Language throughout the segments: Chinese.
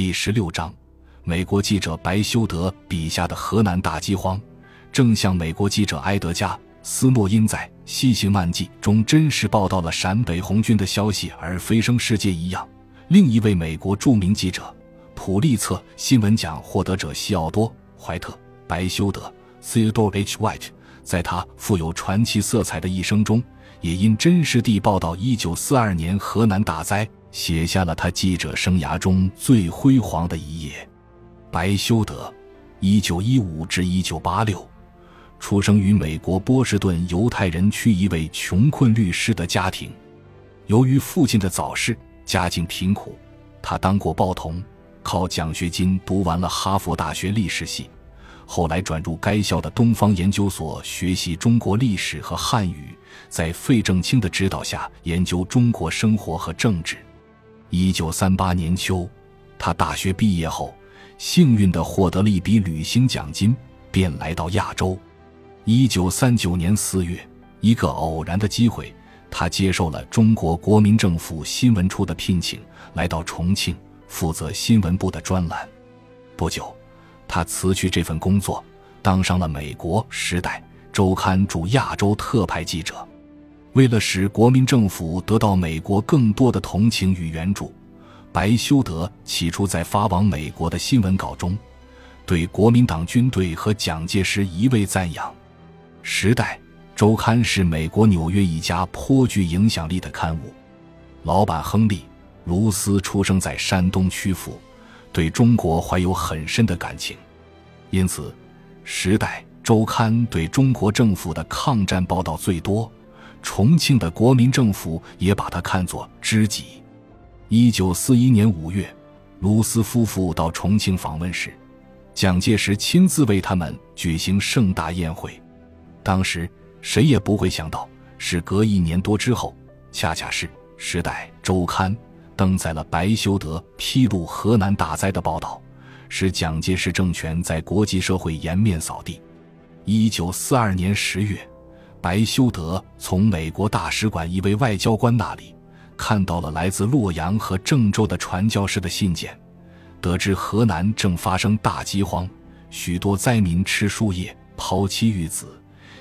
第十六章，美国记者白修德笔下的河南大饥荒，正像美国记者埃德加·斯诺因在《西行漫记》中真实报道了陕北红军的消息而飞升世界一样。另一位美国著名记者、普利策新闻奖获得者西奥多·怀特·白修德 （Theodore H. White） 在他富有传奇色彩的一生中，也因真实地报道1942年河南大灾。写下了他记者生涯中最辉煌的一页。白修德，一九一五至一九八六，出生于美国波士顿犹太人区一位穷困律师的家庭。由于父亲的早逝，家境贫苦，他当过报童，靠奖学金读完了哈佛大学历史系，后来转入该校的东方研究所学习中国历史和汉语，在费正清的指导下研究中国生活和政治。一九三八年秋，他大学毕业后，幸运地获得了一笔旅行奖金，便来到亚洲。一九三九年四月，一个偶然的机会，他接受了中国国民政府新闻处的聘请，来到重庆负责新闻部的专栏。不久，他辞去这份工作，当上了美国《时代周刊》驻亚洲特派记者。为了使国民政府得到美国更多的同情与援助，白修德起初在发往美国的新闻稿中，对国民党军队和蒋介石一味赞扬。《时代周刊》是美国纽约一家颇具影响力的刊物，老板亨利·卢斯出生在山东曲阜，对中国怀有很深的感情，因此，《时代周刊》对中国政府的抗战报道最多。重庆的国民政府也把他看作知己。一九四一年五月，卢斯夫妇到重庆访问时，蒋介石亲自为他们举行盛大宴会。当时谁也不会想到，是隔一年多之后，恰恰是《时代周刊》登载了白修德披露河南大灾的报道，使蒋介石政权在国际社会颜面扫地。一九四二年十月。白修德从美国大使馆一位外交官那里看到了来自洛阳和郑州的传教士的信件，得知河南正发生大饥荒，许多灾民吃树叶、抛妻育子，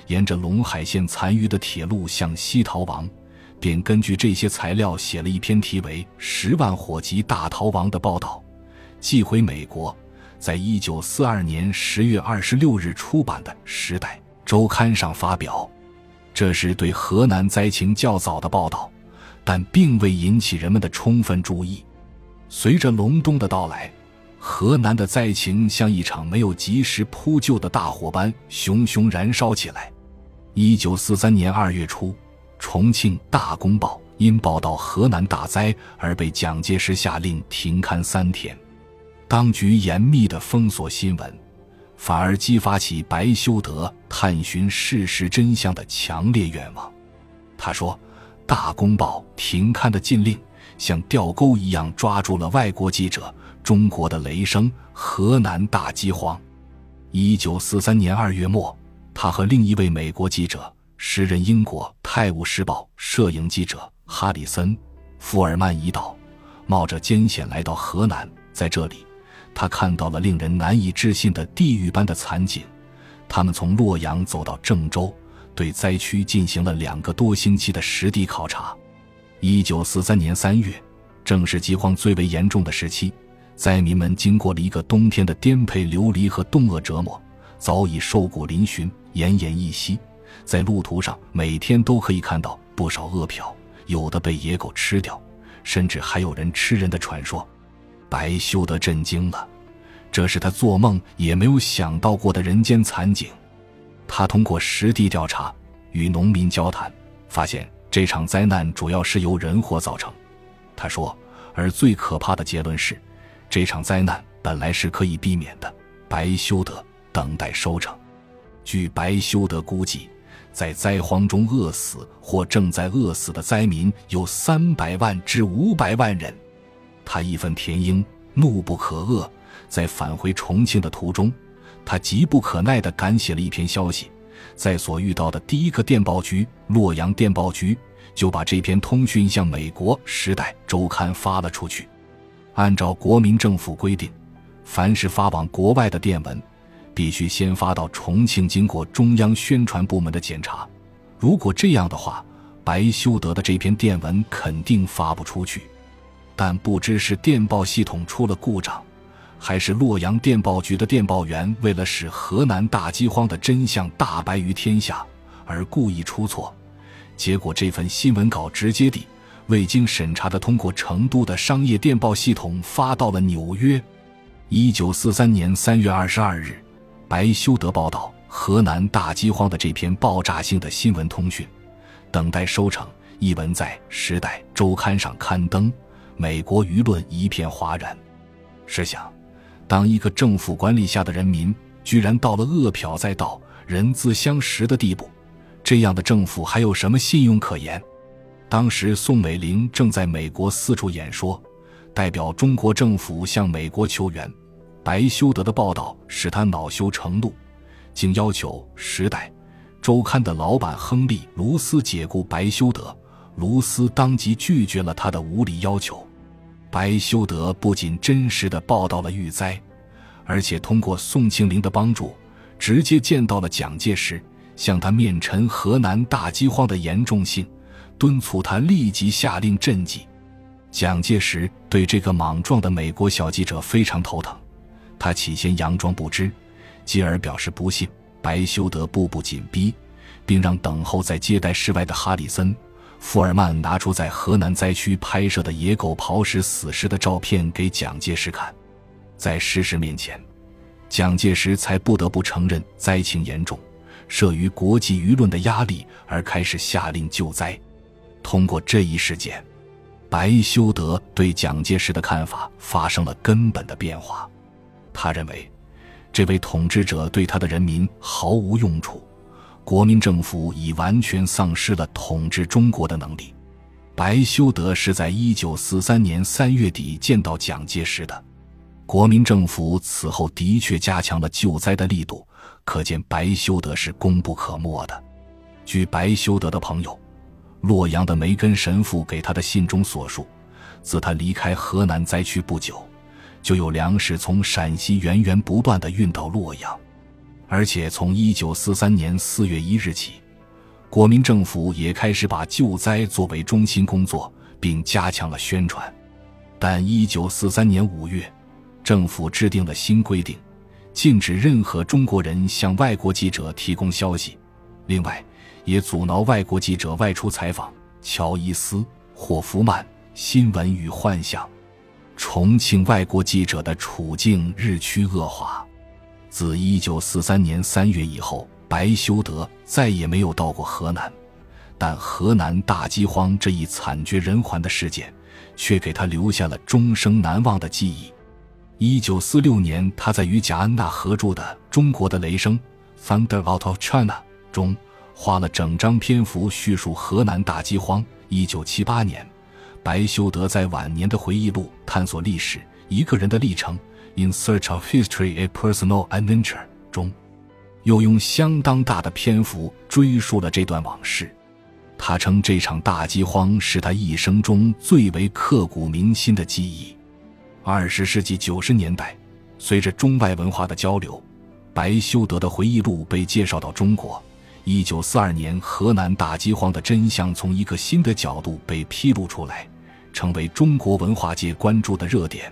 沿着陇海线残余的铁路向西逃亡，便根据这些材料写了一篇题为《十万火急大逃亡》的报道，寄回美国，在一九四二年十月二十六日出版的《时代周刊》上发表。这是对河南灾情较早的报道，但并未引起人们的充分注意。随着隆冬的到来，河南的灾情像一场没有及时扑救的大火般熊熊燃烧起来。一九四三年二月初，重庆《大公报》因报道河南大灾而被蒋介石下令停刊三天，当局严密的封锁新闻。反而激发起白修德探寻事实真相的强烈愿望。他说：“大公报停刊的禁令，像钓钩一样抓住了外国记者。中国的雷声，河南大饥荒。”一九四三年二月末，他和另一位美国记者，时任英国《泰晤士报》摄影记者哈里森·福尔曼一道，冒着艰险来到河南，在这里。他看到了令人难以置信的地狱般的惨景。他们从洛阳走到郑州，对灾区进行了两个多星期的实地考察。一九四三年三月，正是饥荒最为严重的时期，灾民们经过了一个冬天的颠沛流离和冻饿折磨，早已瘦骨嶙峋、奄奄一息。在路途上，每天都可以看到不少饿殍，有的被野狗吃掉，甚至还有人吃人的传说。白修德震惊了，这是他做梦也没有想到过的人间惨景。他通过实地调查，与农民交谈，发现这场灾难主要是由人祸造成。他说，而最可怕的结论是，这场灾难本来是可以避免的。白修德等待收成。据白修德估计，在灾荒中饿死或正在饿死的灾民有三百万至五百万人。他义愤填膺，怒不可遏。在返回重庆的途中，他急不可耐地赶写了一篇消息，在所遇到的第一个电报局——洛阳电报局，就把这篇通讯向美国《时代周刊》发了出去。按照国民政府规定，凡是发往国外的电文，必须先发到重庆，经过中央宣传部门的检查。如果这样的话，白修德的这篇电文肯定发不出去。但不知是电报系统出了故障，还是洛阳电报局的电报员为了使河南大饥荒的真相大白于天下而故意出错，结果这份新闻稿直接地未经审查的通过成都的商业电报系统发到了纽约。一九四三年三月二十二日，白修德报道河南大饥荒的这篇爆炸性的新闻通讯，等待收成。一文在《时代周刊》上刊登。美国舆论一片哗然。试想，当一个政府管理下的人民居然到了饿殍载道、人自相食的地步，这样的政府还有什么信用可言？当时，宋美龄正在美国四处演说，代表中国政府向美国求援。白修德的报道使他恼羞成怒，竟要求《时代周刊》的老板亨利·卢斯解雇白修德。卢斯当即拒绝了他的无理要求。白修德不仅真实的报道了玉灾，而且通过宋庆龄的帮助，直接见到了蒋介石，向他面陈河南大饥荒的严重性，敦促他立即下令赈济。蒋介石对这个莽撞的美国小记者非常头疼，他起先佯装不知，继而表示不信。白修德步步紧逼，并让等候在接待室外的哈里森。富尔曼拿出在河南灾区拍摄的野狗刨食死尸的照片给蒋介石看，在事实面前，蒋介石才不得不承认灾情严重，慑于国际舆论的压力而开始下令救灾。通过这一事件，白修德对蒋介石的看法发生了根本的变化。他认为，这位统治者对他的人民毫无用处。国民政府已完全丧失了统治中国的能力。白修德是在一九四三年三月底见到蒋介石的。国民政府此后的确加强了救灾的力度，可见白修德是功不可没的。据白修德的朋友洛阳的梅根神父给他的信中所述，自他离开河南灾区不久，就有粮食从陕西源源不断地运到洛阳。而且从一九四三年四月一日起，国民政府也开始把救灾作为中心工作，并加强了宣传。但一九四三年五月，政府制定了新规定，禁止任何中国人向外国记者提供消息。另外，也阻挠外国记者外出采访。乔伊斯、霍夫曼，《新闻与幻想》，重庆外国记者的处境日趋恶化。自一九四三年三月以后，白修德再也没有到过河南，但河南大饥荒这一惨绝人寰的事件，却给他留下了终生难忘的记忆。一九四六年，他在与贾安娜合著的《中国的雷声》（Thunder Out of China） 中，花了整张篇幅叙述河南大饥荒。一九七八年，白修德在晚年的回忆录《探索历史：一个人的历程》。In Search of History: A Personal Adventure 中，又用相当大的篇幅追溯了这段往事。他称这场大饥荒是他一生中最为刻骨铭心的记忆。二十世纪九十年代，随着中外文化的交流，白修德的回忆录被介绍到中国。一九四二年，河南大饥荒的真相从一个新的角度被披露出来，成为中国文化界关注的热点。